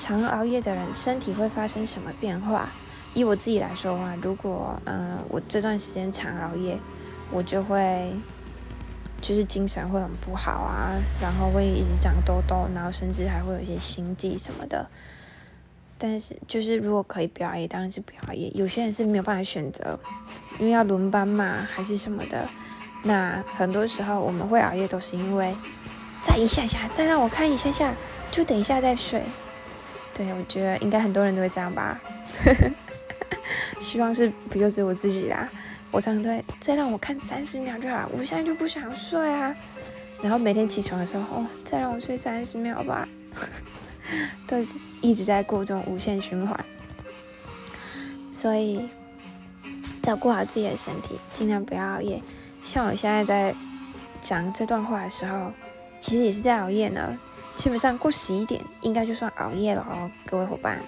常熬夜的人身体会发生什么变化？以我自己来说的话，如果嗯我这段时间常熬夜，我就会就是精神会很不好啊，然后会一直长痘痘，然后甚至还会有一些心悸什么的。但是就是如果可以不熬夜，当然是不熬夜。有些人是没有办法选择，因为要轮班嘛，还是什么的。那很多时候我们会熬夜，都是因为再一下下，再让我看一下下，就等一下再睡。对，我觉得应该很多人都会这样吧。希望是不就是我自己啦。我常常都会再让我看三十秒就好，我现在就不想睡啊。然后每天起床的时候，哦，再让我睡三十秒吧。都一直在过这种无限循环，所以照顾好自己的身体，尽量不要熬夜。像我现在在讲这段话的时候，其实也是在熬夜呢。基本上过十一点应该就算熬夜了哦，各位伙伴。